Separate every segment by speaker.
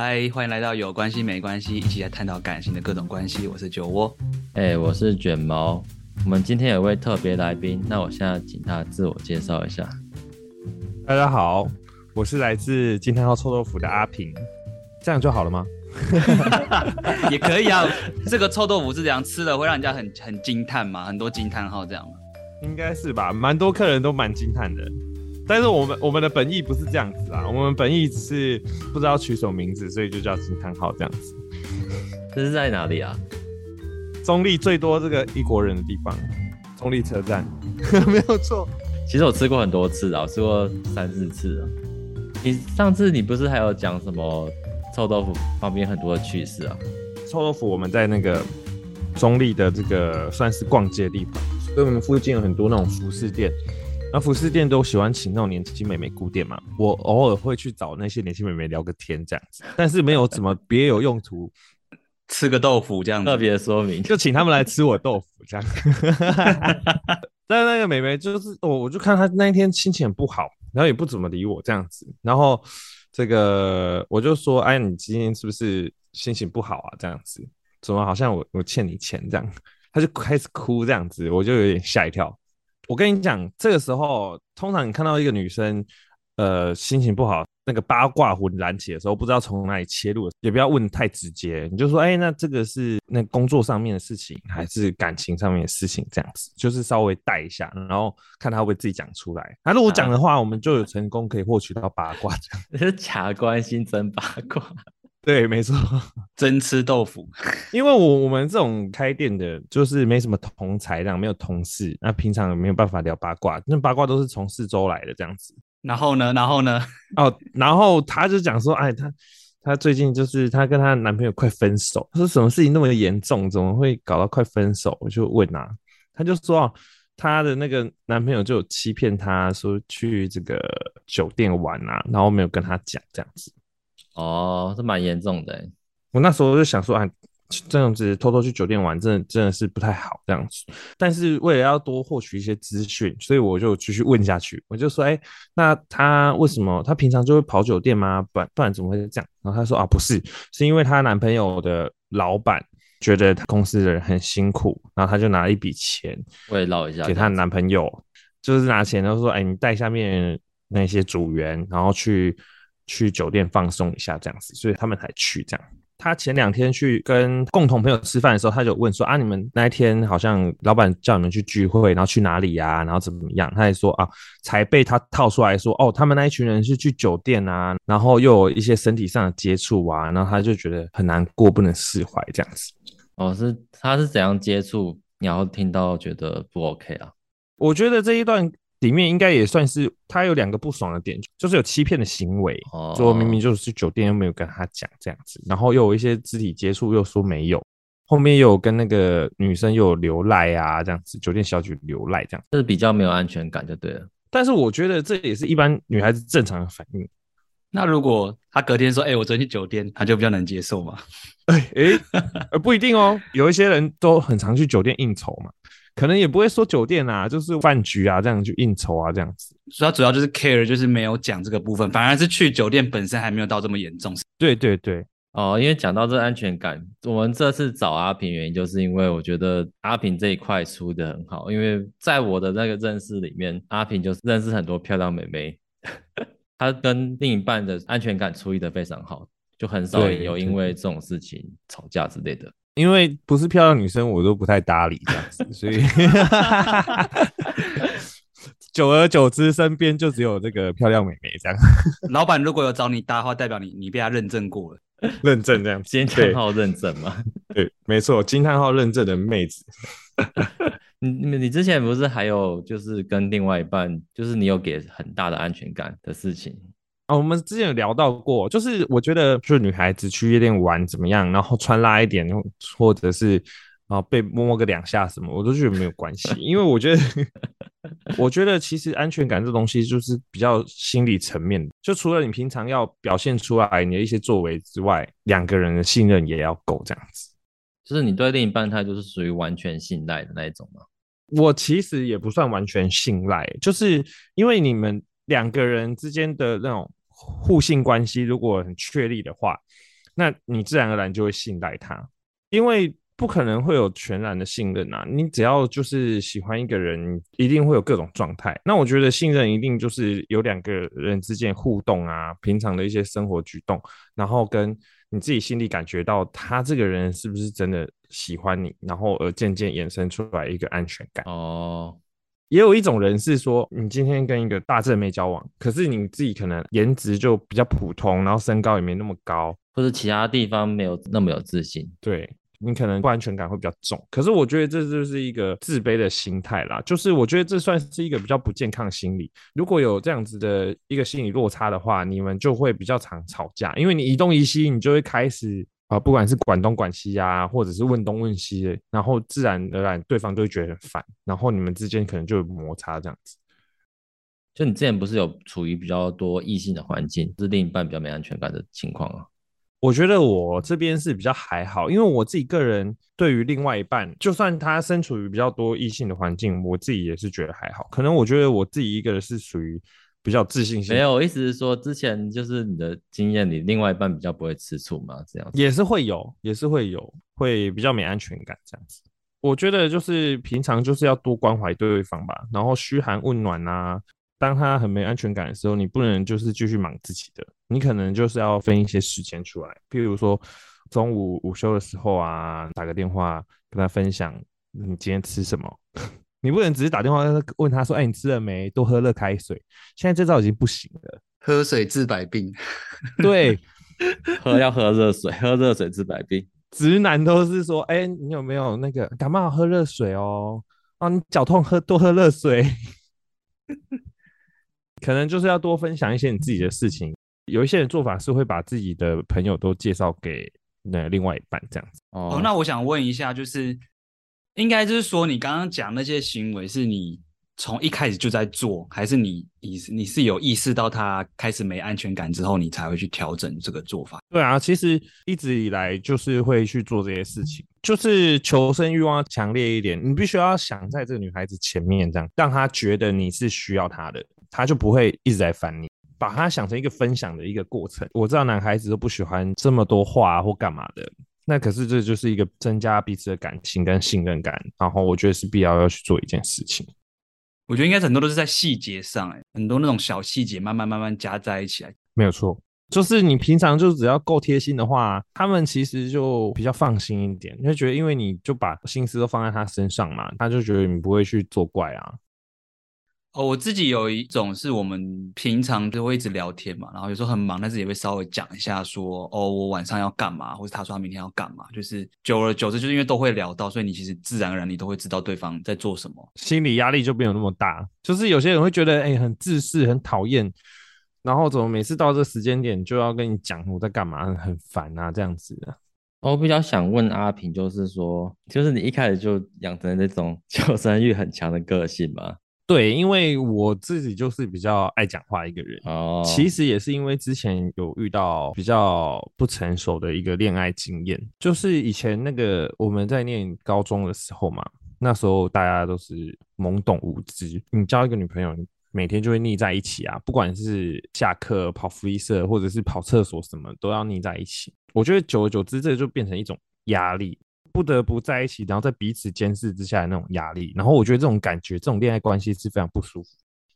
Speaker 1: 嗨，欢迎来到有关系没关系，一起来探讨感情的各种关系。我是酒窝，
Speaker 2: 哎、欸，我是卷毛。我们今天有位特别来宾，那我现在请他自我介绍一下。
Speaker 3: 大家好，我是来自金叹号臭豆腐的阿平，这样就好了吗？
Speaker 1: 也可以啊。这个臭豆腐是这样吃的，会让人家很很惊叹嘛？很多惊叹号这样吗？
Speaker 3: 应该是吧，蛮多客人都蛮惊叹的。但是我们我们的本意不是这样子啊，我们本意只是不知道取什么名字，所以就叫金叹号这样子。
Speaker 2: 这是在哪里啊？
Speaker 3: 中立最多这个一国人的地方，中立车站，没有错。
Speaker 2: 其实我吃过很多次啊，我吃过三四次啊。你上次你不是还有讲什么臭豆腐旁边很多的趣事啊？
Speaker 3: 臭豆腐我们在那个中立的这个算是逛街的地方，所以我们附近有很多那种服饰店。那服饰店都喜欢请那种年轻美眉顾店嘛，我偶尔会去找那些年轻美眉聊个天这样子，但是没有怎么别有用途，
Speaker 1: 吃个豆腐这样子，
Speaker 2: 特别说明，
Speaker 3: 就请他们来吃我豆腐这样。但是那个美眉就是我，我就看她那一天心情很不好，然后也不怎么理我这样子，然后这个我就说，哎，你今天是不是心情不好啊？这样子，怎么好像我我欠你钱这样？她就开始哭这样子，我就有点吓一跳。我跟你讲，这个时候通常你看到一个女生，呃，心情不好，那个八卦魂燃起的时候，不知道从哪里切入，也不要问太直接，你就说，哎，那这个是那工作上面的事情，还是感情上面的事情？这样子，就是稍微带一下，然后看她会不会自己讲出来。那如果讲的话，我们就有成功可以获取到八卦，这样。
Speaker 2: 是假关心真八卦。
Speaker 3: 对，没错，
Speaker 1: 真吃豆腐。
Speaker 3: 因为我我们这种开店的，就是没什么同才，这样没有同事，那平常也没有办法聊八卦，那八卦都是从四周来的这样子。
Speaker 1: 然后呢，然后呢？
Speaker 3: 哦，然后他就讲说，哎，他他最近就是他跟他男朋友快分手，他说什么事情那么严重，怎么会搞到快分手？我就问啊，他就说啊，他的那个男朋友就有欺骗她说去这个酒店玩啊，然后没有跟她讲这样子。
Speaker 2: 哦，这蛮严重的。
Speaker 3: 我那时候就想说，啊，这样子偷偷去酒店玩，真的真的是不太好这样子。但是为了要多获取一些资讯，所以我就继续问下去。我就说，哎、欸，那他为什么他平常就会跑酒店吗？不然不然怎么会这样？然后她说，啊，不是，是因为她男朋友的老板觉得他公司的人很辛苦，然后他就拿了一笔钱，
Speaker 2: 慰劳一下，
Speaker 3: 给她男朋友，就是拿钱，然后说，哎、欸，你带下面那些组员，然后去。去酒店放松一下，这样子，所以他们才去这样。他前两天去跟共同朋友吃饭的时候，他就问说：“啊，你们那一天好像老板叫你们去聚会，然后去哪里呀？然后怎么样？”他还说：“啊，才被他套出来说，哦，他们那一群人是去酒店啊，然后又有一些身体上的接触啊，然后他就觉得很难过，不能释怀这样子。”
Speaker 2: 哦，是他是怎样接触？然后听到觉得不 OK 啊？
Speaker 3: 我觉得这一段。里面应该也算是他有两个不爽的点，就是有欺骗的行为，说、oh. 明明就是去酒店又没有跟他讲这样子，然后又有一些肢体接触又说没有，后面又有跟那个女生又有流赖啊这样子，酒店小姐流赖这样，
Speaker 2: 就是比较没有安全感就对了。
Speaker 3: 但是我觉得这也是一般女孩子正常的反应。
Speaker 1: 那如果他隔天说，哎、欸，我昨天去酒店，他就比较能接受嘛？
Speaker 3: 哎哎，呃不一定哦，有一些人都很常去酒店应酬嘛。可能也不会说酒店啊，就是饭局啊，这样去应酬啊，这样子。
Speaker 1: 所以他主要就是 care，就是没有讲这个部分，反而是去酒店本身还没有到这么严重。
Speaker 3: 对对对，
Speaker 2: 哦，因为讲到这安全感，我们这次找阿平原因就是因为我觉得阿平这一块出的很好，因为在我的那个认识里面，阿平就是认识很多漂亮美眉，他跟另一半的安全感处理的非常好，就很少有因为这种事情吵架之类的。
Speaker 3: 因为不是漂亮女生，我都不太搭理这样子，所以 久而久之，身边就只有这个漂亮美眉这样。
Speaker 1: 老板如果有找你搭的话，代表你你被他认证过了，
Speaker 3: 认证这样，
Speaker 2: 惊叹号认证嘛？
Speaker 3: 对，没错，惊叹号认证的妹子。
Speaker 2: 你你你之前不是还有就是跟另外一半，就是你有给很大的安全感的事情？
Speaker 3: 啊，我们之前有聊到过，就是我觉得，就是女孩子去夜店玩怎么样，然后穿辣一点，或者是啊被摸摸个两下什么，我都觉得没有关系，因为我觉得，我觉得其实安全感这东西就是比较心理层面的，就除了你平常要表现出来你的一些作为之外，两个人的信任也要够这样子。
Speaker 2: 就是你对另一半他就是属于完全信赖的那一种吗？
Speaker 3: 我其实也不算完全信赖，就是因为你们两个人之间的那种。互信关系如果很确立的话，那你自然而然就会信赖他，因为不可能会有全然的信任啊。你只要就是喜欢一个人，一定会有各种状态。那我觉得信任一定就是有两个人之间互动啊，平常的一些生活举动，然后跟你自己心里感觉到他这个人是不是真的喜欢你，然后而渐渐衍生出来一个安全感。
Speaker 2: 哦。
Speaker 3: 也有一种人是说，你今天跟一个大正妹交往，可是你自己可能颜值就比较普通，然后身高也没那么高，
Speaker 2: 或者其他地方没有那么有自信，
Speaker 3: 对，你可能不安全感会比较重。可是我觉得这就是一个自卑的心态啦，就是我觉得这算是一个比较不健康的心理。如果有这样子的一个心理落差的话，你们就会比较常吵架，因为你一东一西，你就会开始。啊，不管是管东管西啊，或者是问东问西的，然后自然而然对方就会觉得很烦，然后你们之间可能就有摩擦这样子。
Speaker 2: 就你之前不是有处于比较多异性的环境，是另一半比较没安全感的情况啊？
Speaker 3: 我觉得我这边是比较还好，因为我自己个人对于另外一半，就算他身处于比较多异性的环境，我自己也是觉得还好。可能我觉得我自己一个人是属于。比较自信心
Speaker 2: 没有，我意思是说，之前就是你的经验里，另外一半比较不会吃醋嘛，这样子
Speaker 3: 也是会有，也是会有，会比较没安全感这样子。我觉得就是平常就是要多关怀对方吧，然后嘘寒问暖啊。当他很没安全感的时候，你不能就是继续忙自己的，你可能就是要分一些时间出来，譬如说中午午休的时候啊，打个电话跟他分享你今天吃什么。你不能只是打电话问他说：“哎，你吃了没？多喝热开水。”现在这招已经不行了。
Speaker 1: 喝水治百病。
Speaker 3: 对，
Speaker 2: 喝要喝热水，喝热水治百病。
Speaker 3: 直男都是说：“哎，你有没有那个感冒？喝热水哦。哦，你脚痛喝多喝热水。”可能就是要多分享一些你自己的事情。有一些人做法是会把自己的朋友都介绍给那另外一半这样子。
Speaker 1: 哦，哦，那我想问一下，就是。应该就是说，你刚刚讲那些行为是你从一开始就在做，还是你你你是有意识到他开始没安全感之后，你才会去调整这个做法？
Speaker 3: 对啊，其实一直以来就是会去做这些事情，就是求生欲望强烈一点。你必须要想在这个女孩子前面，这样让她觉得你是需要她的，她就不会一直在烦你。把她想成一个分享的一个过程。我知道男孩子都不喜欢这么多话或干嘛的。那可是这就是一个增加彼此的感情跟信任感，然后我觉得是必要要去做一件事情。
Speaker 1: 我觉得应该很多都是在细节上，哎，很多那种小细节慢慢慢慢加在一起来。
Speaker 3: 没有错，就是你平常就只要够贴心的话，他们其实就比较放心一点，就觉得因为你就把心思都放在他身上嘛，他就觉得你不会去作怪啊。
Speaker 1: 哦，我自己有一种是我们平常就会一直聊天嘛，然后有时候很忙，但是也会稍微讲一下说，哦，我晚上要干嘛，或者他说他明天要干嘛，就是久而久之，就是因为都会聊到，所以你其实自然而然你都会知道对方在做什么，
Speaker 3: 心理压力就没有那么大。就是有些人会觉得，哎，很自私，很讨厌，然后怎么每次到这个时间点就要跟你讲我在干嘛，很烦啊，这样子的。
Speaker 2: 我比较想问阿平，就是说，就是你一开始就养成那种 求生欲很强的个性吗？
Speaker 3: 对，因为我自己就是比较爱讲话一个人哦。其实也是因为之前有遇到比较不成熟的一个恋爱经验，就是以前那个我们在念高中的时候嘛，那时候大家都是懵懂无知，你交一个女朋友，每天就会腻在一起啊，不管是下课跑福利社，或者是跑厕所什么，都要腻在一起。我觉得久而久之，这就变成一种压力。不得不在一起，然后在彼此监视之下的那种压力，然后我觉得这种感觉，这种恋爱关系是非常不舒服。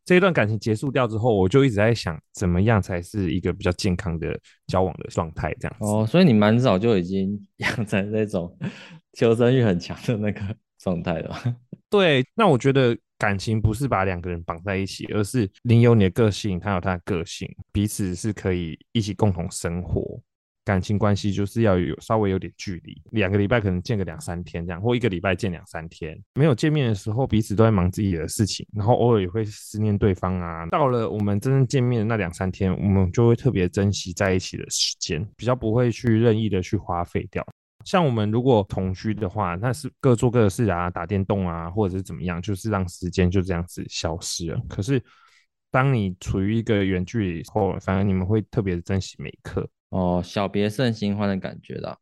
Speaker 3: 这一段感情结束掉之后，我就一直在想，怎么样才是一个比较健康的交往的状态？这样子。
Speaker 2: 哦，所以你蛮早就已经 养成那种 求生欲很强的那个 状态了。
Speaker 3: 对，那我觉得感情不是把两个人绑在一起，而是你有你的个性，他有他的个性，彼此是可以一起共同生活。感情关系就是要有稍微有点距离，两个礼拜可能见个两三天这样，或一个礼拜见两三天。没有见面的时候，彼此都在忙自己的事情，然后偶尔也会思念对方啊。到了我们真正见面的那两三天，我们就会特别珍惜在一起的时间，比较不会去任意的去花费掉。像我们如果同居的话，那是各做各的事啊，打电动啊，或者是怎么样，就是让时间就这样子消失了。可是当你处于一个远距离后，反而你们会特别珍惜每一刻。
Speaker 2: 哦，小别胜新欢的感觉的，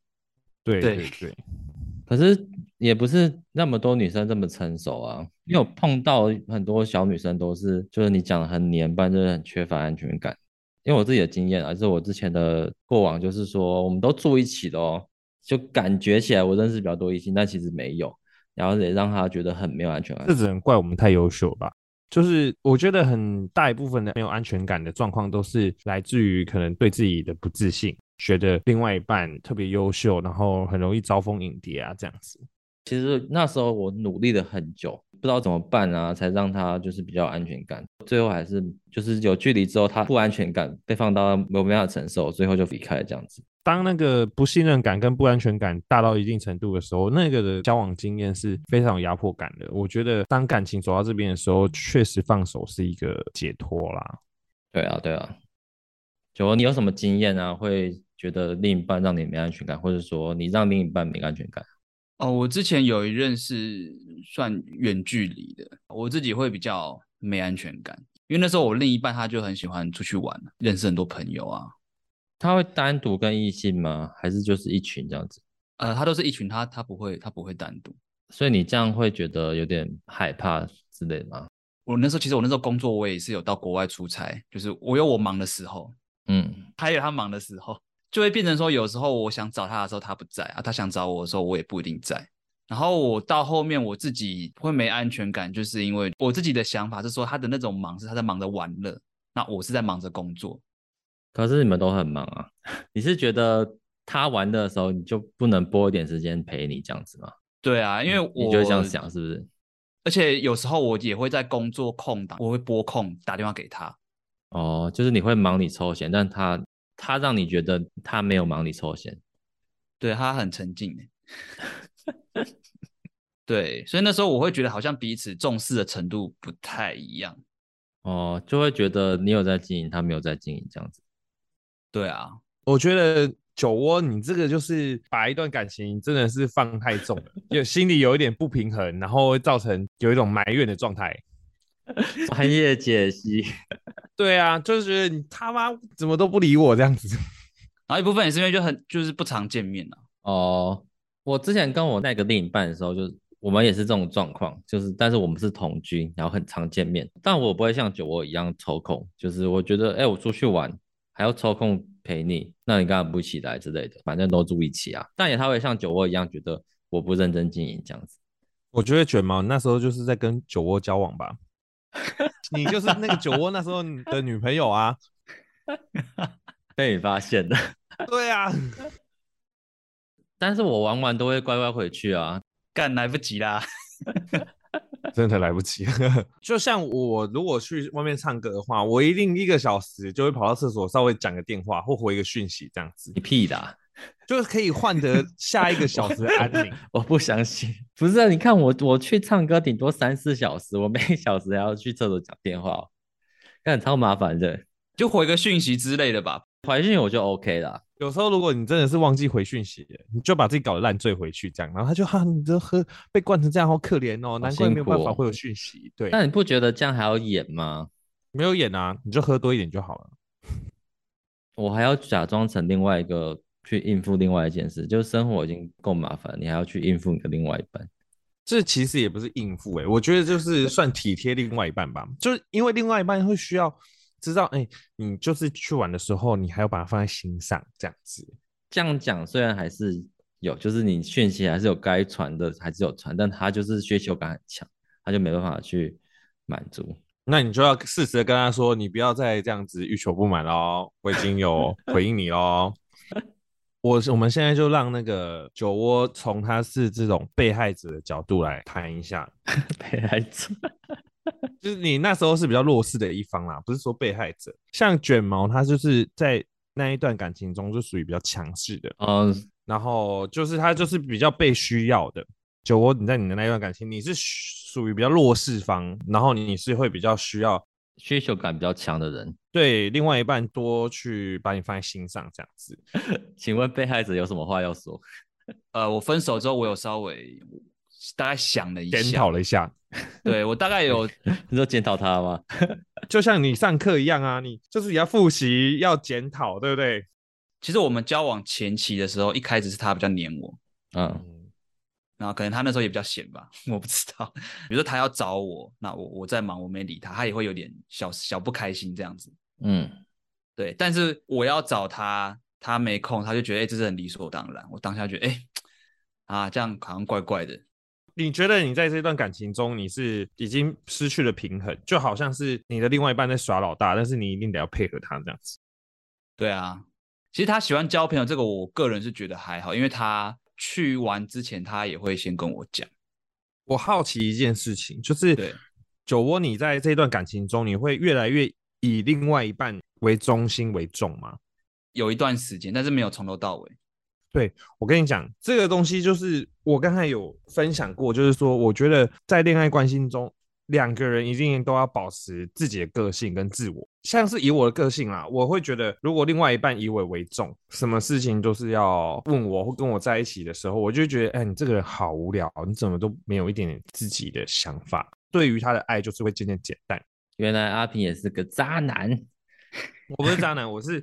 Speaker 3: 对对对。
Speaker 2: 可是也不是那么多女生这么成熟啊，因为我碰到很多小女生都是，就是你讲的很黏，不然就是很缺乏安全感。因为我自己的经验啊，就是我之前的过往，就是说我们都住一起的哦，就感觉起来我认识比较多异性，但其实没有，然后也让他觉得很没有安全感。
Speaker 3: 这只能怪我们太优秀吧？就是我觉得很大一部分的没有安全感的状况，都是来自于可能对自己的不自信，觉得另外一半特别优秀，然后很容易招蜂引蝶啊这样子。
Speaker 2: 其实那时候我努力了很久，不知道怎么办啊，才让他就是比较安全感。最后还是就是有距离之后，他不安全感被放到没有办法承受，最后就离开了这样子。
Speaker 3: 当那个不信任感跟不安全感大到一定程度的时候，那个的交往经验是非常有压迫感的。我觉得当感情走到这边的时候，确实放手是一个解脱啦。
Speaker 2: 对啊，对啊。就你有什么经验啊？会觉得另一半让你没安全感，或者说你让另一半没安全感？
Speaker 1: 哦，我之前有一任是算远距离的，我自己会比较没安全感，因为那时候我另一半他就很喜欢出去玩，认识很多朋友啊。
Speaker 2: 他会单独跟异性吗？还是就是一群这样子？
Speaker 1: 呃，他都是一群，他他不会，他不会单独。
Speaker 2: 所以你这样会觉得有点害怕之类的吗？
Speaker 1: 我那时候其实我那时候工作，我也是有到国外出差，就是我有我忙的时候，
Speaker 2: 嗯，
Speaker 1: 还有他忙的时候，就会变成说有时候我想找他的时候他不在啊，他想找我的时候我也不一定在。然后我到后面我自己会没安全感，就是因为我自己的想法是说他的那种忙是他在忙着玩乐，那我是在忙着工作。
Speaker 2: 可是你们都很忙啊，你是觉得他玩的时候你就不能拨一点时间陪你这样子吗？
Speaker 1: 对啊，因为我
Speaker 2: 你就这样想是不是？
Speaker 1: 而且有时候我也会在工作空档，我会拨空打电话给他。
Speaker 2: 哦，就是你会忙里抽闲，但他他让你觉得他没有忙里抽闲，
Speaker 1: 对，他很沉静。对，所以那时候我会觉得好像彼此重视的程度不太一样。
Speaker 2: 哦，就会觉得你有在经营，他没有在经营这样子。
Speaker 1: 对啊，
Speaker 3: 我觉得酒窝，你这个就是把一段感情真的是放太重了，就心里有一点不平衡，然后会造成有一种埋怨的状态。
Speaker 2: 专业解析，
Speaker 3: 对啊，就是觉得你他妈怎么都不理我这样子。
Speaker 1: 然后一部分也是因为就很就是不常见面了。
Speaker 2: 哦，我之前跟我那个另一半的时候，就是我们也是这种状况，就是但是我们是同居，然后很常见面，但我不会像酒窝一样抽空，就是我觉得哎，我出去玩。还要抽空陪你，那你干嘛不起来之类的？反正都住一起啊。但也他会像酒窝一样觉得我不认真经营这样子。
Speaker 3: 我觉得卷毛那时候就是在跟酒窝交往吧。你就是那个酒窝那时候的女朋友啊。
Speaker 2: 被你发现了。
Speaker 3: 对啊。
Speaker 2: 但是我玩完都会乖乖回去啊，
Speaker 1: 干来不及啦。
Speaker 3: 真的来不及，就像我如果去外面唱歌的话，我一定一个小时就会跑到厕所稍微讲个电话或回一个讯息这样子。
Speaker 2: 你屁的、啊，
Speaker 3: 就是可以换得下一个小时的安宁。
Speaker 2: 我不相信，不是、啊？你看我我去唱歌顶多三四小时，我每个小时还要去厕所讲电话，那超麻烦的，
Speaker 1: 就回个讯息之类的吧。
Speaker 2: 回讯我就 OK 了。
Speaker 3: 有时候如果你真的是忘记回讯息，你就把自己搞得烂醉回去这样，然后他就哈、啊，你这喝被灌成这样好可怜哦，难怪没有办法会有讯息。对，
Speaker 2: 那你不觉得这样还要演吗？
Speaker 3: 没有演啊，你就喝多一点就好了。
Speaker 2: 我还要假装成另外一个去应付另外一件事，就是生活已经够麻烦，你还要去应付你的另外一半。
Speaker 3: 这其实也不是应付哎、欸，我觉得就是算体贴另外一半吧，就是因为另外一半会需要。知道哎、欸，你就是去玩的时候，你还要把它放在心上，这样子。
Speaker 2: 这样讲虽然还是有，就是你讯息还是有该传的，还是有传，但他就是需求感很强，他就没办法去满足。
Speaker 3: 那你就要适时的跟他说，你不要再这样子欲求不满喽。我已经有 回应你喽。我我们现在就让那个酒窝从他是这种被害者的角度来谈一下
Speaker 2: 被害者。
Speaker 3: 就是你那时候是比较弱势的一方啦，不是说被害者。像卷毛，他就是在那一段感情中就属于比较强势的，
Speaker 2: 嗯，
Speaker 3: 然后就是他就是比较被需要的。酒窝，你在你的那一段感情，你是属于比较弱势方，然后你是会比较需要
Speaker 2: 需求感比较强的人，
Speaker 3: 对另外一半多去把你放在心上这样子。
Speaker 2: 请问被害者有什么话要说？
Speaker 1: 呃，我分手之后，我有稍微大概想了一下，
Speaker 3: 检讨了一下。
Speaker 1: 对，我大概有，
Speaker 2: 你说检讨他吗？
Speaker 3: 就像你上课一样啊，你就是要复习，要检讨，对不对？
Speaker 1: 其实我们交往前期的时候，一开始是他比较黏我，
Speaker 2: 嗯，
Speaker 1: 然后可能他那时候也比较闲吧，我不知道。比如说他要找我，那我我在忙，我没理他，他也会有点小小不开心这样子。
Speaker 2: 嗯，
Speaker 1: 对，但是我要找他，他没空，他就觉得哎、欸，这是很理所当然。我当下觉得哎、欸，啊，这样好像怪怪的。
Speaker 3: 你觉得你在这段感情中，你是已经失去了平衡，就好像是你的另外一半在耍老大，但是你一定得要配合他这样子。
Speaker 1: 对啊，其实他喜欢交朋友，这个我个人是觉得还好，因为他去玩之前，他也会先跟我讲。
Speaker 3: 我好奇一件事情，就是
Speaker 1: 对
Speaker 3: 酒窝，你在这段感情中，你会越来越以另外一半为中心为重吗？
Speaker 1: 有一段时间，但是没有从头到尾。
Speaker 3: 对，我跟你讲，这个东西就是我刚才有分享过，就是说，我觉得在恋爱关系中，两个人一定都要保持自己的个性跟自我。像是以我的个性啦，我会觉得，如果另外一半以我为重，什么事情都是要问我或跟我在一起的时候，我就觉得，哎，你这个人好无聊，你怎么都没有一点点自己的想法？对于他的爱，就是会渐渐减淡。
Speaker 2: 原来阿平也是个渣男，
Speaker 3: 我不是渣男，我是。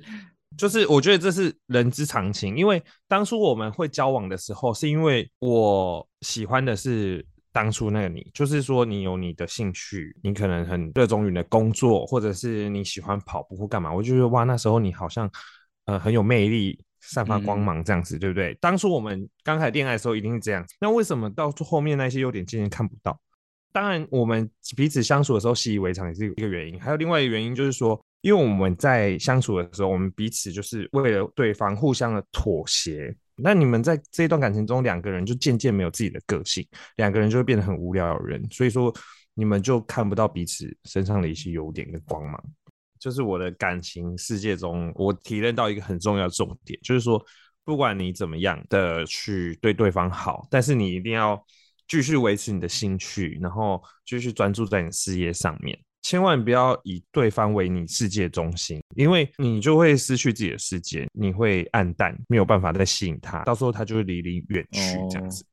Speaker 3: 就是我觉得这是人之常情，因为当初我们会交往的时候，是因为我喜欢的是当初那个你，就是说你有你的兴趣，你可能很热衷于你的工作，或者是你喜欢跑步或干嘛，我就觉得哇，那时候你好像呃很有魅力，散发光芒这样子，嗯、对不对？当初我们刚开始恋爱的时候一定是这样，那为什么到后面那些优点渐渐看不到？当然，我们彼此相处的时候习以为常也是一个原因，还有另外一个原因就是说。因为我们在相处的时候，我们彼此就是为了对方互相的妥协。那你们在这一段感情中，两个人就渐渐没有自己的个性，两个人就会变得很无聊的人。所以说，你们就看不到彼此身上的一些优点跟光芒。就是我的感情世界中，我体验到一个很重要的重点，就是说，不管你怎么样的去对对方好，但是你一定要继续维持你的兴趣，然后继续专注在你事业上面。千万不要以对方为你世界中心，因为你就会失去自己的世界，你会暗淡，没有办法再吸引他，到时候他就会离你远去这样子。哦。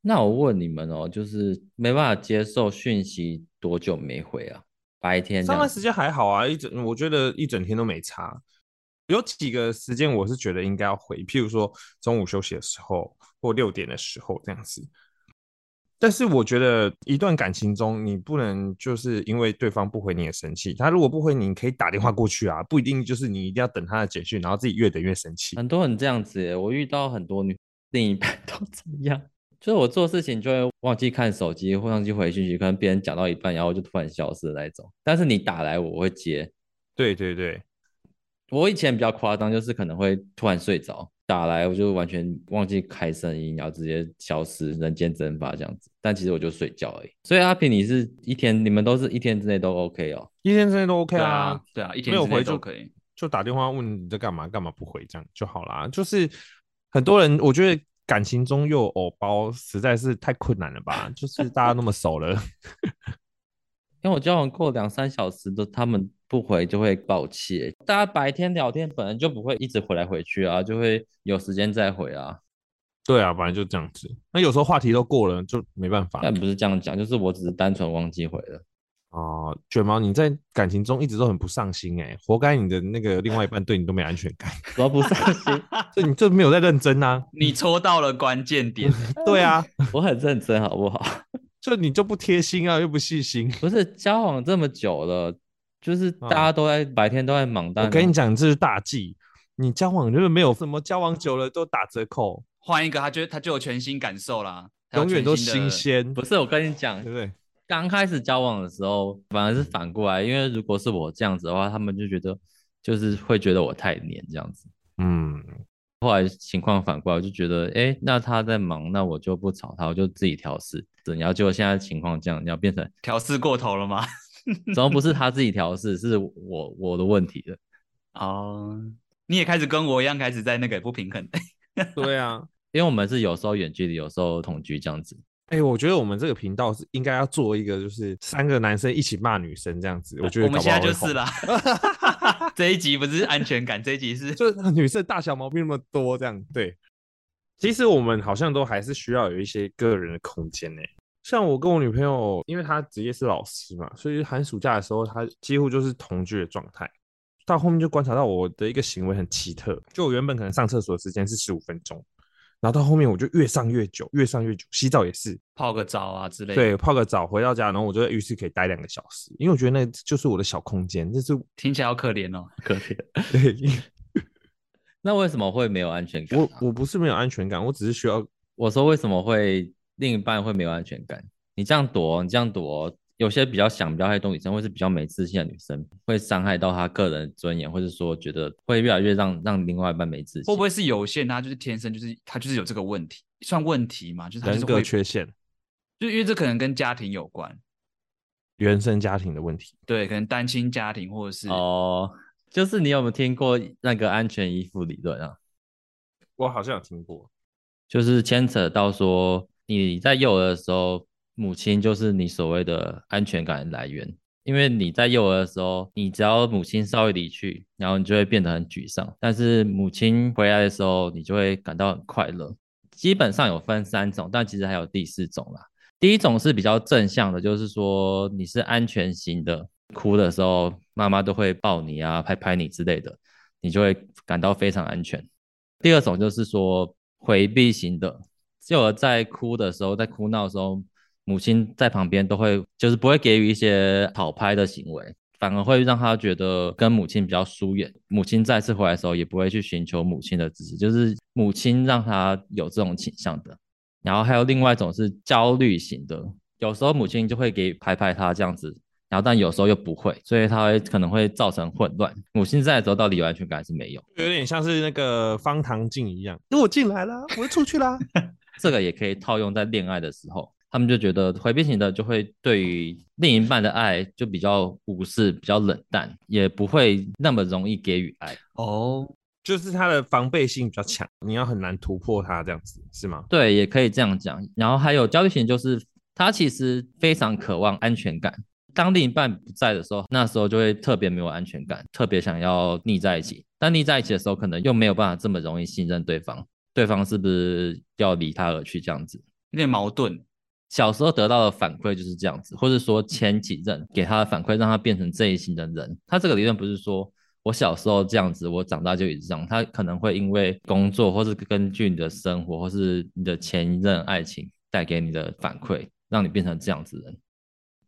Speaker 2: 那我问你们哦，就是没办法接受讯息多久没回啊？白天上班
Speaker 3: 时间还好啊，一整我觉得一整天都没差。有几个时间我是觉得应该要回，譬如说中午休息的时候或六点的时候这样子。但是我觉得一段感情中，你不能就是因为对方不回你而生气。他如果不回你，你可以打电话过去啊，不一定就是你一定要等他的简讯，然后自己越等越生气。
Speaker 2: 很多人这样子耶，我遇到很多女另一半都这样，就是我做事情就会忘记看手机，或忘记回信息，可能别人讲到一半，然后我就突然消失的那种。但是你打来我，我会接。
Speaker 3: 对对对，
Speaker 2: 我以前比较夸张，就是可能会突然睡着。打来我就完全忘记开声音，然后直接消失，人间蒸发这样子。但其实我就睡觉而已。所以阿平，你是一天，你们都是一天之内都 OK 哦？
Speaker 3: 一天之内都 OK 啊？
Speaker 1: 对啊，一天之内都可以。
Speaker 3: 就打电话问你在干嘛，干嘛不回，这样就好啦。就是很多人，我觉得感情中又有偶包，实在是太困难了吧？就是大家那么熟了，
Speaker 2: 因为我交往过两三小时的他们。不回就会爆气，大家白天聊天本来就不会一直回来回去啊，就会有时间再回啊。
Speaker 3: 对啊，本来就这样子。那有时候话题都过了，就没办法。
Speaker 2: 但不是这样讲，就是我只是单纯忘记回了。
Speaker 3: 哦、呃，卷毛，你在感情中一直都很不上心哎，活该你的那个另外一半对你都没安全感。
Speaker 2: 我不上心，
Speaker 3: 这你这没有在认真啊？
Speaker 1: 你戳到了关键点。
Speaker 3: 对啊，
Speaker 2: 我很认真，好不好？
Speaker 3: 就你就不贴心啊，又不细心。
Speaker 2: 不是交往这么久了。就是大家都在、嗯、白天都在忙，但我
Speaker 3: 跟你讲，这是大忌。你交往就是没有什么，交往久了都打折扣。
Speaker 1: 换一个，他就他就有全新感受啦，
Speaker 3: 永远都新鲜。
Speaker 2: 不是我跟你讲，
Speaker 3: 对不对？
Speaker 2: 刚开始交往的时候，反而是反过来，因为如果是我这样子的话，他们就觉得就是会觉得我太黏这样子。
Speaker 3: 嗯，
Speaker 2: 后来情况反过来，我就觉得，哎、欸，那他在忙，那我就不吵他，我就自己调试。然后结果现在情况这样，你要变成
Speaker 1: 调试过头了吗？
Speaker 2: 怎么不是他自己调试，是我我的问题了。
Speaker 1: 哦，uh, 你也开始跟我一样，开始在那个不平衡。
Speaker 3: 对啊，
Speaker 2: 因为我们是有时候远距离，有时候同居这样子。
Speaker 3: 哎、欸，我觉得我们这个频道是应该要做一个，就是三个男生一起骂女生这样子。我觉得
Speaker 1: 我们现在就是啦。这一集不是安全感，这一集是
Speaker 3: 就女生大小毛病那么多这样。对，其实我们好像都还是需要有一些个人的空间呢。像我跟我女朋友，因为她职业是老师嘛，所以寒暑假的时候，她几乎就是同居的状态。到后面就观察到我的一个行为很奇特，就我原本可能上厕所的时间是十五分钟，然后到后面我就越上越久，越上越久。洗澡也是
Speaker 1: 泡个澡啊之类的。
Speaker 3: 对，泡个澡回到家，然后我就在浴室可以待两个小时，因为我觉得那就是我的小空间。这是
Speaker 1: 听起来好可怜哦，
Speaker 2: 可怜。
Speaker 3: 对，
Speaker 2: 那为什么会没有安全感啊？
Speaker 3: 我我不是没有安全感，我只是需要。
Speaker 2: 我说为什么会另一半会没有安全感？你这样躲，你这样躲。有些比较想、比较害动女生，或是比较没自信的女生，会伤害到她个人尊严，或者说觉得会越来越让让另外一半没自信。
Speaker 1: 会不会是有些人他就是天生就是他就是有这个问题，算问题嘛？就是他就是
Speaker 3: 人格缺陷，
Speaker 1: 就因为这可能跟家庭有关，
Speaker 3: 原生家庭的问题。
Speaker 1: 对，可能单亲家庭或者是
Speaker 2: 哦，就是你有没有听过那个安全依附理论啊？
Speaker 3: 我好像有听过，
Speaker 2: 就是牵扯到说你在幼儿的时候。母亲就是你所谓的安全感来源，因为你在幼儿的时候，你只要母亲稍微离去，然后你就会变得很沮丧。但是母亲回来的时候，你就会感到很快乐。基本上有分三种，但其实还有第四种啦。第一种是比较正向的，就是说你是安全型的，哭的时候妈妈都会抱你啊，拍拍你之类的，你就会感到非常安全。第二种就是说回避型的，幼儿在哭的时候，在哭闹的时候。母亲在旁边都会，就是不会给予一些讨拍的行为，反而会让他觉得跟母亲比较疏远。母亲再次回来的时候，也不会去寻求母亲的支持，就是母亲让他有这种倾向的。然后还有另外一种是焦虑型的，有时候母亲就会给拍拍他这样子，然后但有时候又不会，所以他会可能会造成混乱。母亲在的时候到底有安全感还是没有？
Speaker 3: 有点像是那个方唐镜一样，我进来了，我出去了。
Speaker 2: 这个也可以套用在恋爱的时候。他们就觉得回避型的就会对于另一半的爱就比较无视，比较冷淡，也不会那么容易给予爱。
Speaker 3: 哦，就是他的防备心比较强，你要很难突破他这样子，是吗？
Speaker 2: 对，也可以这样讲。然后还有焦虑型，就是他其实非常渴望安全感，当另一半不在的时候，那时候就会特别没有安全感，特别想要腻在一起。但腻在一起的时候，可能又没有办法这么容易信任对方，对方是不是要离他而去这样子，
Speaker 1: 有点矛盾。
Speaker 2: 小时候得到的反馈就是这样子，或者说前几任给他的反馈，让他变成这一型的人。他这个理论不是说我小时候这样子，我长大就一直这样。他可能会因为工作，或是根据你的生活，或是你的前一任爱情带给你的反馈，让你变成这样子的人。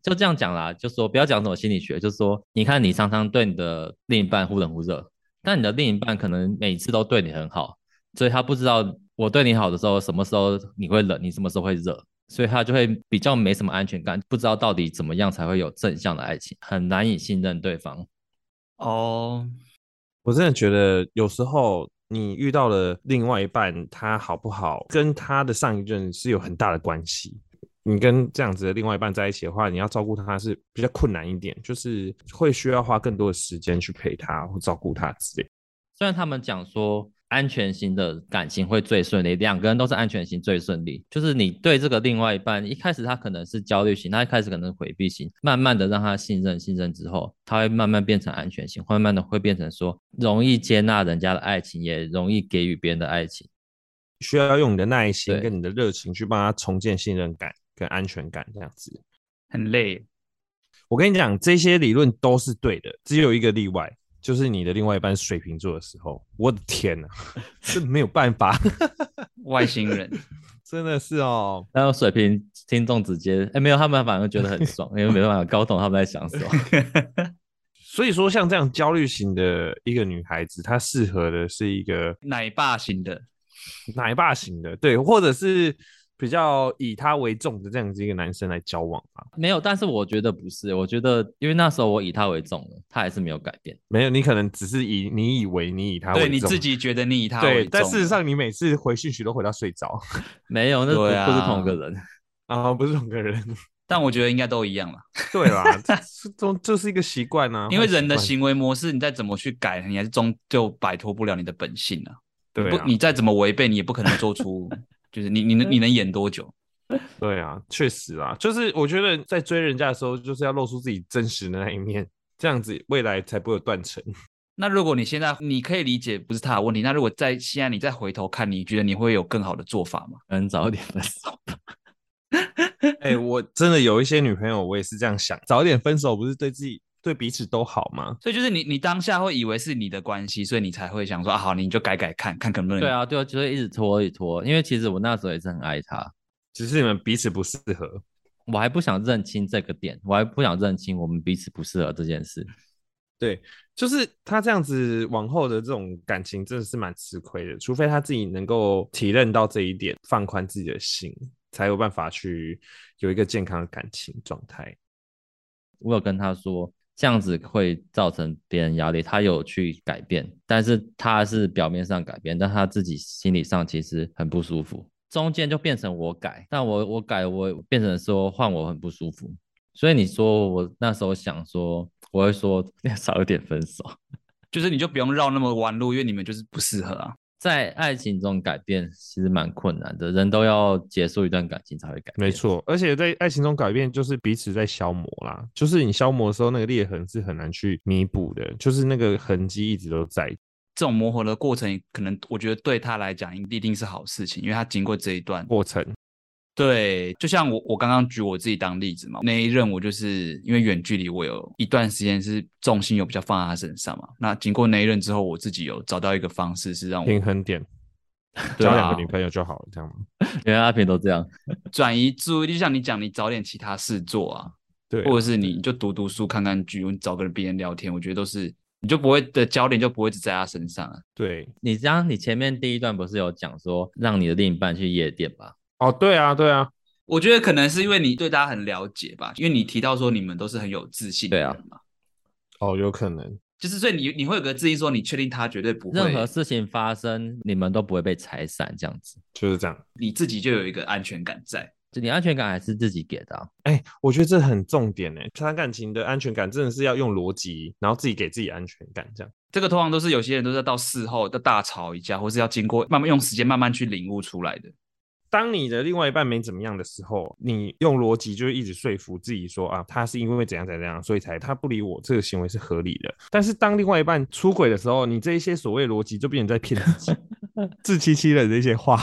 Speaker 2: 就这样讲啦，就说不要讲什么心理学，就说你看你常常对你的另一半忽冷忽热，但你的另一半可能每次都对你很好，所以他不知道我对你好的时候，什么时候你会冷，你什么时候会热。所以他就会比较没什么安全感，不知道到底怎么样才会有正向的爱情，很难以信任对方。
Speaker 1: 哦，
Speaker 3: 我真的觉得有时候你遇到了另外一半，他好不好，跟他的上一任是有很大的关系。你跟这样子的另外一半在一起的话，你要照顾他是比较困难一点，就是会需要花更多的时间去陪他或照顾他之类。
Speaker 2: 虽然他们讲说。安全型的感情会最顺利，两个人都是安全型最顺利。就是你对这个另外一半，一开始他可能是焦虑型，他一开始可能是回避型，慢慢的让他信任，信任之后，他会慢慢变成安全型，慢慢的会变成说容易接纳人家的爱情，也容易给予别人的爱情。
Speaker 3: 需要用你的耐心跟你的热情去帮他重建信任感跟安全感，这样子
Speaker 1: 很累。
Speaker 3: 我跟你讲，这些理论都是对的，只有一个例外。就是你的另外一半水瓶座的时候，我的天呐，是没有办法，
Speaker 1: 外星人
Speaker 3: 真的是哦。
Speaker 2: 然后水瓶听众直接哎，没有，他们反而觉得很爽，因为没办法搞懂他们在想什么。
Speaker 3: 所以说，像这样焦虑型的一个女孩子，她适合的是一个
Speaker 1: 奶爸型的，
Speaker 3: 奶爸型的，对，或者是。比较以他为重的这样子一个男生来交往啊？
Speaker 2: 没有，但是我觉得不是，我觉得因为那时候我以他为重了，他还是没有改变。
Speaker 3: 没有，你可能只是以你以为你以他为重，
Speaker 1: 对，你自己觉得你以他为重，
Speaker 3: 对，但事实上你每次回讯息都回到睡着。
Speaker 2: 没有，那不，啊、不是同个人
Speaker 3: 啊，不是同个人。
Speaker 1: 但我觉得应该都一样了。
Speaker 3: 对啦，这这就是一个习惯啊。
Speaker 1: 因为人的行为模式，你再怎么去改，你还是终究摆脱不了你的本性啊。
Speaker 3: 对啊，
Speaker 1: 你再怎么违背，你也不可能做出。就是你，你能，你能演多久？
Speaker 3: 对啊，确实啊，就是我觉得在追人家的时候，就是要露出自己真实的那一面，这样子未来才不会有断层。
Speaker 1: 那如果你现在你可以理解不是他的问题，那如果在现在你再回头看，你觉得你会有更好的做法吗？
Speaker 2: 能早一点分手。
Speaker 3: 哎、欸，我真的有一些女朋友，我也是这样想，早点分手不是对自己对彼此都好吗？
Speaker 1: 所以就是你，你当下会以为是你的关系，所以你才会想说啊，好，你就改改看看可不能。
Speaker 2: 对啊，对啊，就会一直拖一拖。因为其实我那时候也是很爱他，
Speaker 3: 只是你们彼此不适合。
Speaker 2: 我还不想认清这个点，我还不想认清我们彼此不适合这件事。
Speaker 3: 对，就是他这样子往后的这种感情真的是蛮吃亏的，除非他自己能够体认到这一点，放宽自己的心，才有办法去有一个健康的感情状态。
Speaker 2: 我有跟他说。这样子会造成别人压力，他有去改变，但是他是表面上改变，但他自己心理上其实很不舒服。中间就变成我改，但我我改我变成说换我很不舒服，所以你说我那时候想说，我会说 少一点分手，
Speaker 1: 就是你就不用绕那么弯路，因为你们就是不适合啊。
Speaker 2: 在爱情中改变其实蛮困难的，人都要结束一段感情才会改变。
Speaker 3: 没错，而且在爱情中改变就是彼此在消磨啦，就是你消磨的时候，那个裂痕是很难去弥补的，就是那个痕迹一直都在。
Speaker 1: 这种磨合的过程，可能我觉得对他来讲一定是好事情，因为他经过这一段
Speaker 3: 过程。
Speaker 1: 对，就像我我刚刚举我自己当例子嘛，那一任我就是因为远距离，我有一段时间是重心有比较放在他身上嘛。那经过那一任之后，我自己有找到一个方式是让我
Speaker 3: 平衡点，交两个女朋友就好了，这样吗？
Speaker 2: 原来阿平都这样，
Speaker 1: 转移注意力，就像你讲，你找点其他事做啊，
Speaker 3: 对，
Speaker 1: 或者是你就读读书、看看剧，你找个别人聊天，我觉得都是你就不会的焦点就不会只在他身上啊。
Speaker 3: 对，
Speaker 2: 你这样，你前面第一段不是有讲说让你的另一半去夜店吧？
Speaker 3: 哦，对啊，对啊，
Speaker 1: 我觉得可能是因为你对大家很了解吧，因为你提到说你们都是很有自信的人嘛。
Speaker 3: 哦，有可能，
Speaker 1: 就是所以你你会有个自信，说你确定他绝对不会
Speaker 2: 任何事情发生，你们都不会被拆散这样子，
Speaker 3: 就是这样，
Speaker 1: 你自己就有一个安全感在，
Speaker 2: 就你安全感还是自己给的啊。
Speaker 3: 哎，我觉得这很重点哎，谈感情的安全感真的是要用逻辑，然后自己给自己安全感这样。
Speaker 1: 这个通常都是有些人都是到事后要大吵一架，或是要经过慢慢用时间慢慢去领悟出来的。
Speaker 3: 当你的另外一半没怎么样的时候，你用逻辑就会一直说服自己说啊，他是因为怎样怎样，所以才他不理我，这个行为是合理的。但是当另外一半出轨的时候，你这一些所谓逻辑就变成在骗自己，自欺欺人的一些话。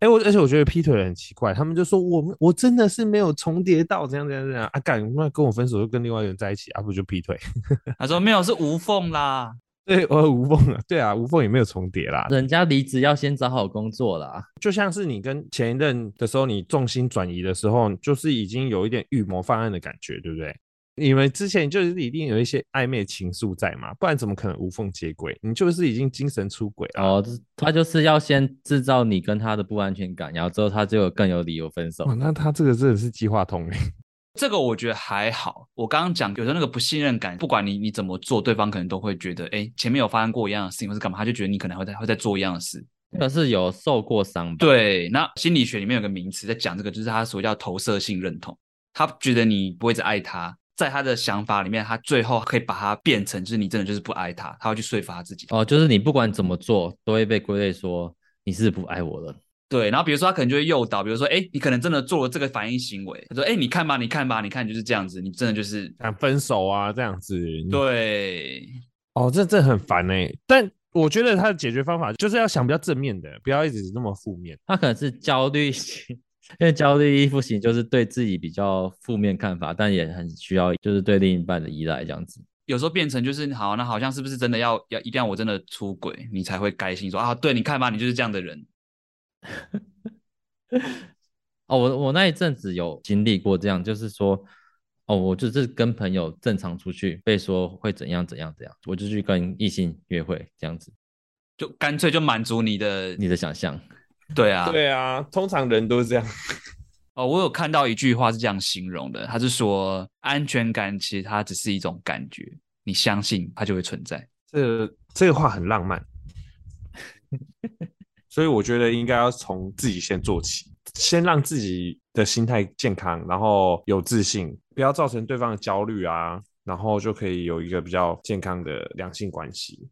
Speaker 3: 哎、欸，我而且我觉得劈腿很奇怪，他们就说我我真的是没有重叠到怎样怎样怎样啊，干那跟我分手就跟另外一个人在一起啊，不就劈腿？
Speaker 1: 他说没有，是无缝啦。
Speaker 3: 对，我无缝啊，对啊，无缝也没有重叠啦。
Speaker 2: 人家离职要先找好工作啦，
Speaker 3: 就像是你跟前一任的时候，你重心转移的时候，就是已经有一点预谋犯案的感觉，对不对？你们之前就是一定有一些暧昧情愫在嘛，不然怎么可能无缝接轨？你就是已经精神出轨了。
Speaker 2: 哦，他就是要先制造你跟他的不安全感，然后之后他就有更有理由分手。
Speaker 3: 哦，那他这个真的是计划通诶。
Speaker 1: 这个我觉得还好。我刚刚讲，有时候那个不信任感，不管你你怎么做，对方可能都会觉得，哎，前面有发生过一样的事情，或是干嘛，他就觉得你可能会在会在做一样的事。
Speaker 2: 可是有受过伤。
Speaker 1: 对，那心理学里面有个名词在讲这个，就是他所谓叫投射性认同。他觉得你不会只爱他，在他的想法里面，他最后可以把它变成，就是你真的就是不爱他，他会去说服他自己。
Speaker 2: 哦，就是你不管怎么做，都会被归类说你是不爱我了。
Speaker 1: 对，然后比如说他可能就会诱导，比如说，哎，你可能真的做了这个反应行为，他说，哎，你看吧，你看吧，你看就是这样子，你真的就是
Speaker 3: 想分手啊，这样子。
Speaker 1: 对，
Speaker 3: 哦，这这很烦哎，但我觉得他的解决方法就是要想比较正面的，不要一直那么负面。
Speaker 2: 他可能是焦虑型，因为焦虑依附型就是对自己比较负面看法，但也很需要就是对另一半的依赖这样子。
Speaker 1: 有时候变成就是好，那好像是不是真的要要一定要我真的出轨，你才会开心说啊？对，你看吧，你就是这样的人。
Speaker 2: 哦，我我那一阵子有经历过这样，就是说，哦，我就是跟朋友正常出去，被说会怎样怎样怎样，我就去跟异性约会这样子，
Speaker 1: 就干脆就满足你的
Speaker 2: 你的想象。
Speaker 1: 对啊，
Speaker 3: 对啊，通常人都是这样。
Speaker 1: 哦，我有看到一句话是这样形容的，他是说安全感其实它只是一种感觉，你相信它就会存在。
Speaker 3: 这个、这个话很浪漫。所以我觉得应该要从自己先做起，先让自己的心态健康，然后有自信，不要造成对方的焦虑啊，然后就可以有一个比较健康的两性关系。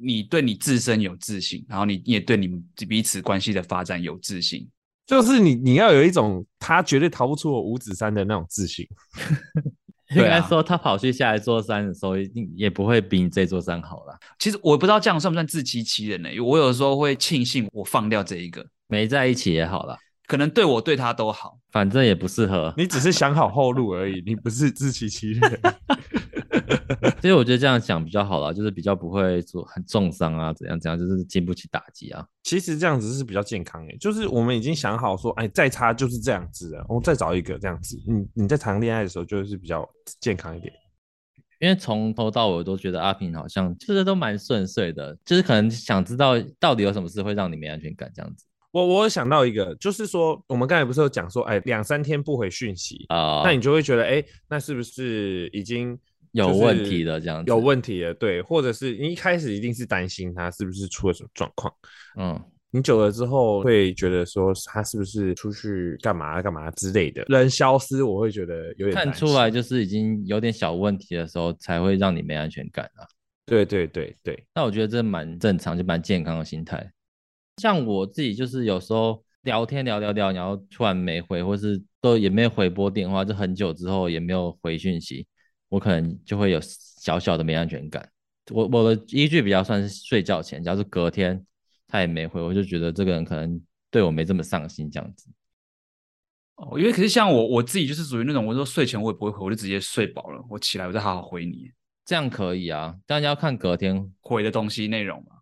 Speaker 1: 你对你自身有自信，然后你也对你们彼此关系的发展有自信，
Speaker 3: 就是你你要有一种他绝对逃不出我五指山的那种自信。
Speaker 2: 应该说，他跑去下一座山的时候，一定也不会比你这座山好了。
Speaker 1: 其实我不知道这样算不算自欺欺人呢？我有时候会庆幸我放掉这一个，
Speaker 2: 没在一起也好了，
Speaker 1: 可能对我对他都好，
Speaker 2: 反正也不适合。
Speaker 3: 你只是想好后路而已，你不是自欺欺人。
Speaker 2: 其实我觉得这样想比较好啦，就是比较不会做很重伤啊，怎样怎样，就是经不起打击啊。
Speaker 3: 其实这样子是比较健康诶，就是我们已经想好说，哎，再差就是这样子了，我再找一个这样子。你你在谈恋爱的时候就是比较健康一点，
Speaker 2: 因为从头到尾我都觉得阿平好像就是都蛮顺遂的，就是可能想知道到底有什么事会让你没安全感这样子。
Speaker 3: 我我想到一个，就是说我们刚才不是有讲说，哎，两三天不回讯息啊，那你就会觉得，哎，那是不是已经
Speaker 2: 有问题了？这样子
Speaker 3: 有问题了，对，或者是你一开始一定是担心他是不是出了什么状况，嗯，你久了之后会觉得说他是不是出去干嘛干嘛之类的，人消失，我会觉得有点
Speaker 2: 看出来，就是已经有点小问题的时候，才会让你没安全感啊。
Speaker 3: 对对对对，
Speaker 2: 那我觉得这蛮正常，就蛮健康的心态。像我自己就是有时候聊天聊聊聊，然后突然没回，或是都也没有回拨电话，就很久之后也没有回讯息，我可能就会有小小的没安全感。我我的依据比较算是睡觉前，假如是隔天他也没回，我就觉得这个人可能对我没这么上心这样子。
Speaker 1: 哦，因为可是像我我自己就是属于那种，我说睡前我也不会回，我就直接睡饱了，我起来我再好好回你，
Speaker 2: 这样可以啊，但要看隔天
Speaker 1: 回的东西内容嘛。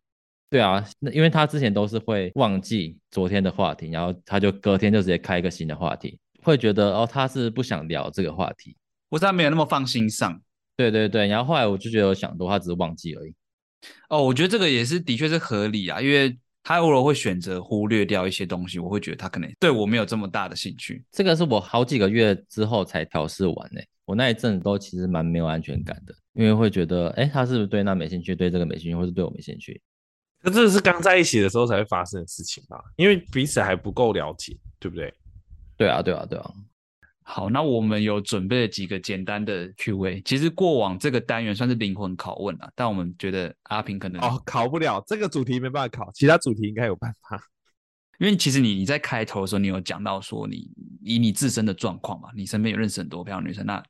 Speaker 2: 对啊，那因为他之前都是会忘记昨天的话题，然后他就隔天就直接开一个新的话题，会觉得哦，他是不想聊这个话题，
Speaker 1: 或是他没有那么放心上。
Speaker 2: 对对对，然后后来我就觉得我想多，他只是忘记而已。
Speaker 1: 哦，我觉得这个也是的确是合理啊，因为他偶尔会选择忽略掉一些东西，我会觉得他可能对我没有这么大的兴趣。
Speaker 2: 这个是我好几个月之后才调试完诶，我那一阵子都其实蛮没有安全感的，因为会觉得，哎，他是不是对那没兴趣，对这个没兴趣，或是对我没兴趣？
Speaker 3: 那这是刚在一起的时候才会发生的事情吧？因为彼此还不够了解，对不对？
Speaker 2: 对啊，对啊，对啊。
Speaker 1: 好，那我们有准备了几个简单的 Q&A。其实过往这个单元算是灵魂拷问了，但我们觉得阿平可能
Speaker 3: 哦考不了这个主题，没办法考，其他主题应该有办法。
Speaker 1: 因为其实你你在开头的时候，你有讲到说你以你自身的状况嘛，你身边有认识很多漂亮女生，那。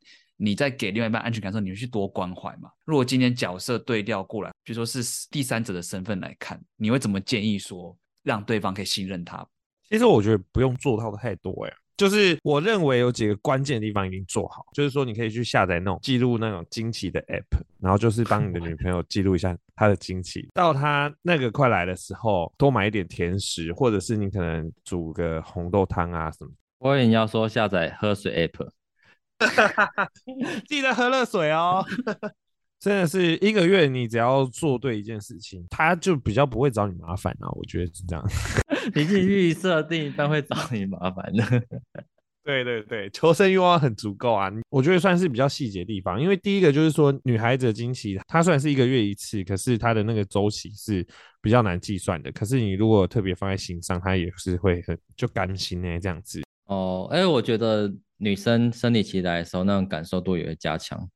Speaker 1: 你在给另外一半安全感的时候，你会去多关怀嘛？如果今天角色对调过来，比如说是第三者的身份来看，你会怎么建议说让对方可以信任他？
Speaker 3: 其实我觉得不用做到的太多哎，就是我认为有几个关键的地方已经做好，就是说你可以去下载那种记录那种经期的 app，然后就是帮你的女朋友记录一下她的经期，到她那个快来的时候，多买一点甜食，或者是你可能煮个红豆汤啊什么。
Speaker 2: 我以为你要说下载喝水 app。
Speaker 3: 记得喝热水哦！真的是一个月，你只要做对一件事情，他就比较不会找你麻烦啊。我觉得是这样。
Speaker 2: 你自己设定一般会找你麻烦的。
Speaker 3: 对对对，求生欲望很足够啊。我觉得算是比较细节的地方，因为第一个就是说，女孩子的经期，它虽然是一个月一次，可是它的那个周期是比较难计算的。可是你如果特别放在心上，它也是会很就甘心呢这样子。
Speaker 2: 哦，哎，我觉得。女生生理期来的时候，那种感受度也会加强。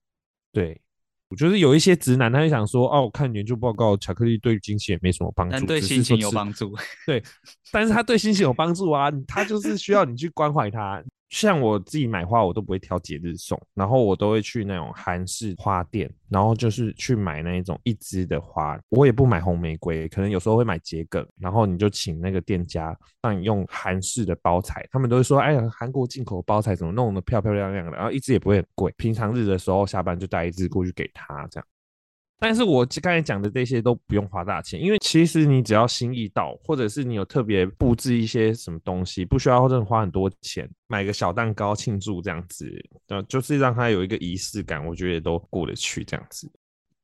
Speaker 3: 对，我觉得有一些直男，他就想说，哦，我看研究报告，巧克力对经期也没什么帮助，
Speaker 1: 但对心情有帮助。
Speaker 3: 对，但是他对心情有帮助啊，他就是需要你去关怀他。像我自己买花，我都不会挑节日送，然后我都会去那种韩式花店，然后就是去买那一种一支的花。我也不买红玫瑰，可能有时候会买桔梗，然后你就请那个店家让你用韩式的包材，他们都会说，哎呀，韩国进口包材怎么弄得漂漂亮亮的，然后一支也不会很贵。平常日的时候下班就带一支过去给他，这样。但是我刚才讲的这些都不用花大钱，因为其实你只要心意到，或者是你有特别布置一些什么东西，不需要真的花很多钱，买个小蛋糕庆祝这样子，呃，就是让他有一个仪式感，我觉得也都过得去这样子。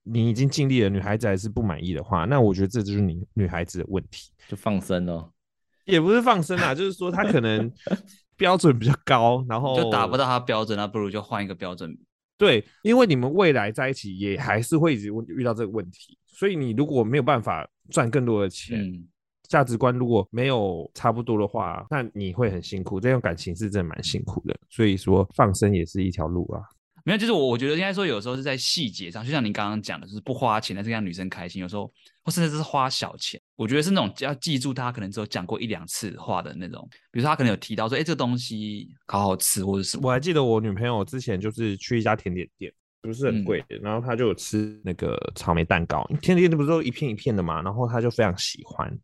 Speaker 3: 你已经尽力了，女孩子还是不满意的话，那我觉得这就是你女孩子的问题，
Speaker 2: 就放生哦，
Speaker 3: 也不是放生啊，就是说她可能 标准比较高，然后
Speaker 1: 就达不到她标准，那不如就换一个标准。
Speaker 3: 对，因为你们未来在一起也还是会一直遇到这个问题，所以你如果没有办法赚更多的钱，嗯，价值观如果没有差不多的话，那你会很辛苦，这种感情是真的蛮辛苦的。所以说放生也是一条路啊。
Speaker 1: 没有，就是我我觉得应该说有时候是在细节上，就像您刚刚讲的，就是不花钱，但是让女生开心。有时候或甚至是花小钱，我觉得是那种要记住他可能只有讲过一两次话的那种。比如说他可能有提到说，哎，这个东西好好吃，或者是
Speaker 3: 我还记得我女朋友之前就是去一家甜点店，不是很贵的，嗯、然后她就有吃那个草莓蛋糕，甜点店不是都一片一片的嘛，然后她就非常喜欢。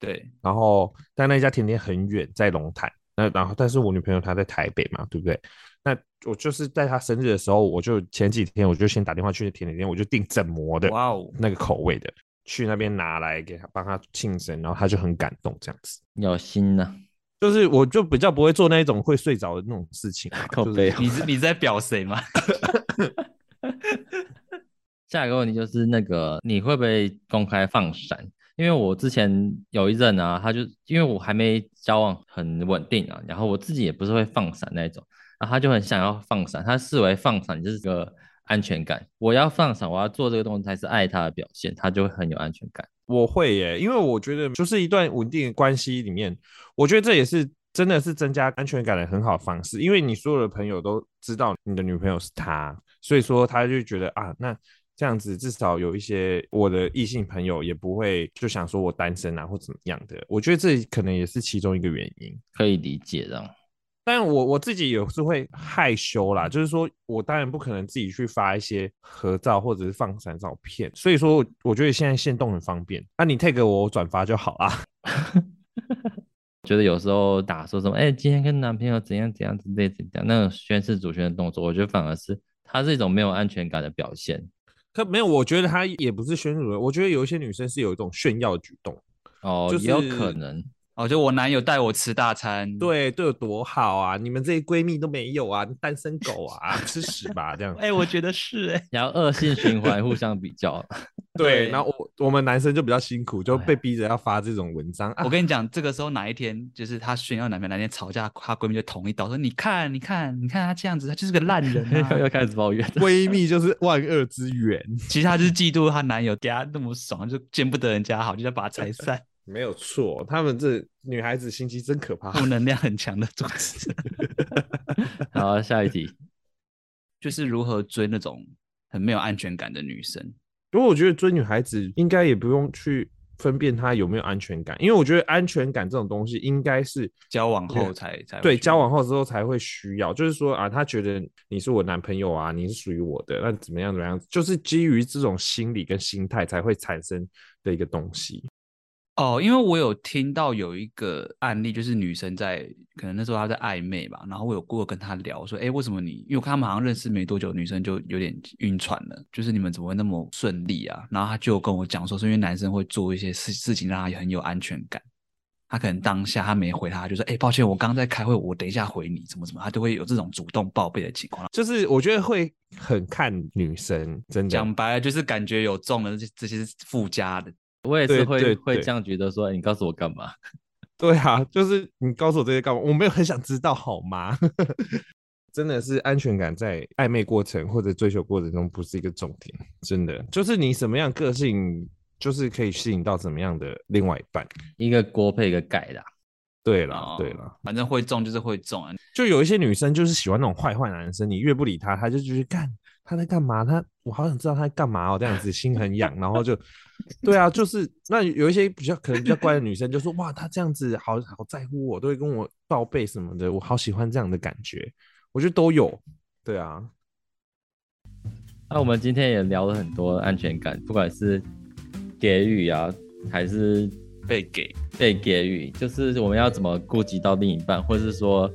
Speaker 1: 对，
Speaker 3: 然后但那家甜点很远，在龙潭。那然后但是我女朋友她在台北嘛，对不对？那我就是在他生日的时候，我就前几天我就先打电话去甜点店，我就订整模的，哇哦，那个口味的，去那边拿来给他帮他庆生，然后他就很感动，这样子
Speaker 2: 有心呐、啊。
Speaker 3: 就是我就比较不会做那一种会睡着的那种事情，
Speaker 2: 靠背、
Speaker 1: 就是，你是你在表谁吗？
Speaker 2: 下一个问题就是那个你会不会公开放闪？因为我之前有一任啊，他就因为我还没交往很稳定啊，然后我自己也不是会放闪那种，然后他就很想要放闪，他视为放闪就是个安全感，我要放闪，我要做这个动作才是爱他的表现，他就会很有安全感。
Speaker 3: 我会耶，因为我觉得就是一段稳定的关系里面，我觉得这也是真的是增加安全感的很好的方式。因为你所有的朋友都知道你的女朋友是他，所以说他就觉得啊，那这样子至少有一些我的异性朋友也不会就想说我单身啊或怎么样的。我觉得这可能也是其中一个原因，
Speaker 2: 可以理解的。
Speaker 3: 但我我自己也是会害羞啦，就是说我当然不可能自己去发一些合照或者是放闪照片，所以说我觉得现在限动很方便，那、啊、你 tag 我，我转发就好啦。
Speaker 2: 觉 得有时候打说什么，哎、欸，今天跟男朋友怎样怎样之类怎，样那种宣誓主权的动作，我觉得反而是他是一种没有安全感的表现。
Speaker 3: 可没有，我觉得他也不是宣誓主权，我觉得有一些女生是有一种炫耀的举动，
Speaker 2: 哦，就是、也有可能。
Speaker 1: 哦，就我男友带我吃大餐，
Speaker 3: 对，对有多好啊！你们这些闺蜜都没有啊，单身狗啊，吃屎吧这样。
Speaker 1: 哎、欸，我觉得是哎、欸，
Speaker 2: 然后恶性循环，互相比较。
Speaker 3: 对，然后我我们男生就比较辛苦，就被逼着要发这种文章。
Speaker 1: 我跟你讲，这个时候哪一天就是她炫耀男朋友，哪天吵架，她闺蜜就捅一刀，说你看，你看，你看她这样子，她就是个烂人、啊，
Speaker 2: 又开始抱怨。
Speaker 3: 闺蜜就是万恶之源，
Speaker 2: 其实她就是嫉妒她男友给她那么爽，就见不得人家好，就要把她拆散。
Speaker 3: 没有错，他们这女孩子心机真可怕，
Speaker 1: 负能量很强的组织。
Speaker 2: 好，下一题
Speaker 1: 就是如何追那种很没有安全感的女生。
Speaker 3: 因为我觉得追女孩子应该也不用去分辨她有没有安全感，因为我觉得安全感这种东西应该是
Speaker 1: 交往后才才
Speaker 3: 对，交往后之后才会需要。就是说啊，他觉得你是我男朋友啊，你是属于我的，那怎么样怎么样，就是基于这种心理跟心态才会产生的一个东西。
Speaker 1: 哦，因为我有听到有一个案例，就是女生在可能那时候她在暧昧吧，然后我有过跟她聊说，哎，为什么你？因为我看他们好像认识没多久，女生就有点晕船了，就是你们怎么会那么顺利啊？然后她就跟我讲说，是因为男生会做一些事事情让她很有安全感，她可能当下她没回她，就说，哎，抱歉，我刚刚在开会，我等一下回你，怎么怎么，她就会有这种主动报备的情况。
Speaker 3: 就是我觉得会很看女生，真的
Speaker 1: 讲白了就是感觉有中了，这这些附加的。
Speaker 2: 我也是会会这样觉得说，说你告诉我干嘛？
Speaker 3: 对啊，就是你告诉我这些干嘛？我没有很想知道，好吗？真的是安全感在暧昧过程或者追求过程中不是一个重点，真的就是你什么样个性，就是可以吸引到什么样的另外一半，
Speaker 2: 一个锅配一个盖的。
Speaker 3: 对了，对了，
Speaker 1: 反正会中就是会中啊。
Speaker 3: 就有一些女生就是喜欢那种坏坏男生，你越不理他，他就继续干。他在干嘛？他我好想知道他在干嘛哦，这样子心很痒，然后就，对啊，就是那有一些比较可能比较乖的女生就说哇，他这样子好好在乎我，都会跟我报备什么的，我好喜欢这样的感觉，我觉得都有，对啊。
Speaker 2: 那我们今天也聊了很多安全感，不管是给予啊，还是
Speaker 1: 被给
Speaker 2: 被给予，就是我们要怎么顾及到另一半，或者是说。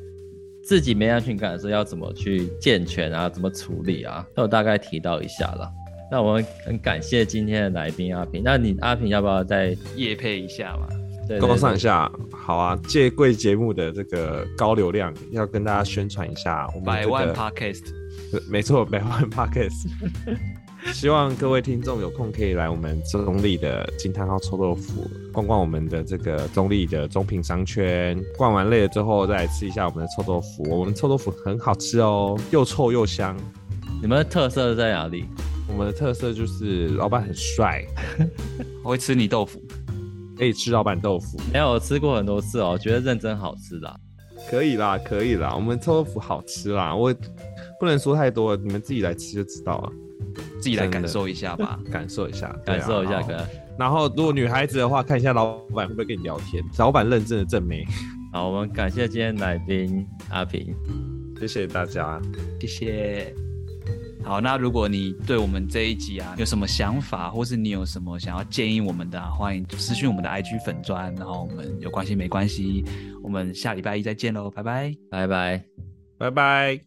Speaker 2: 自己没安全感的时候要怎么去健全啊？怎么处理啊？那我大概提到一下了。那我们很感谢今天的来宾阿平。那你阿平要不要再夜配一下嘛？
Speaker 3: 对，工商一下。好啊，借贵节目的这个高流量，要跟大家宣传一下我们、这个、
Speaker 1: 百万 Podcast。
Speaker 3: 没错，百万 Podcast。希望各位听众有空可以来我们中立的金汤号臭豆腐逛逛我们的这个中立的中品商圈，逛完累了之后再来吃一下我们的臭豆腐。我们臭豆腐很好吃哦，又臭又香。
Speaker 2: 你们的特色在哪里？
Speaker 3: 我们的特色就是老板很帅，
Speaker 1: 我 会吃你豆腐，
Speaker 3: 可以吃老板豆腐。
Speaker 2: 没有，我吃过很多次哦，觉得认真好吃的。
Speaker 3: 可以啦，可以啦，我们臭豆腐好吃啦，我不能说太多，你们自己来吃就知道了。
Speaker 1: 自己来感受一下吧，
Speaker 3: 感受一下，
Speaker 2: 感受一下，可能。
Speaker 3: 然后，如果女孩子的话，看一下老板会不会跟你聊天。老板认真的证明。
Speaker 2: 好，我们感谢今天来宾阿平，
Speaker 3: 谢谢大家，
Speaker 1: 谢谢。好，那如果你对我们这一集啊有什么想法，或是你有什么想要建议我们的，欢迎私讯我们的 IG 粉砖。然后我们有关系没关系，我们下礼拜一再见喽，拜拜，
Speaker 2: 拜拜，
Speaker 3: 拜拜。